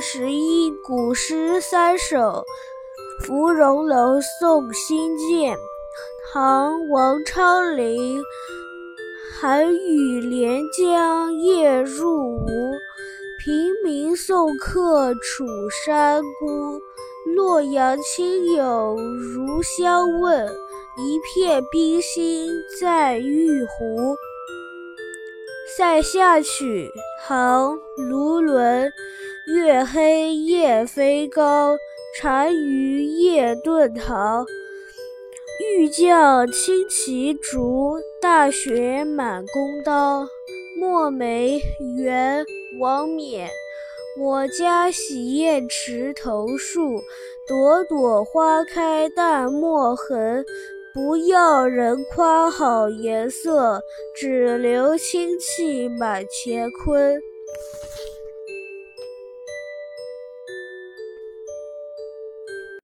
十一，古诗三首。《芙蓉楼送辛渐》唐·王昌龄。寒雨连江夜入吴，平明送客楚山孤。洛阳亲友如相问，一片冰心在玉壶。《塞下曲》唐·卢纶。月黑雁飞高，单于夜遁逃。欲将轻骑逐，大雪满弓刀。墨梅元王冕。我家洗砚池头树，朵朵花开淡墨痕。不要人夸好颜色，只留清气满乾坤。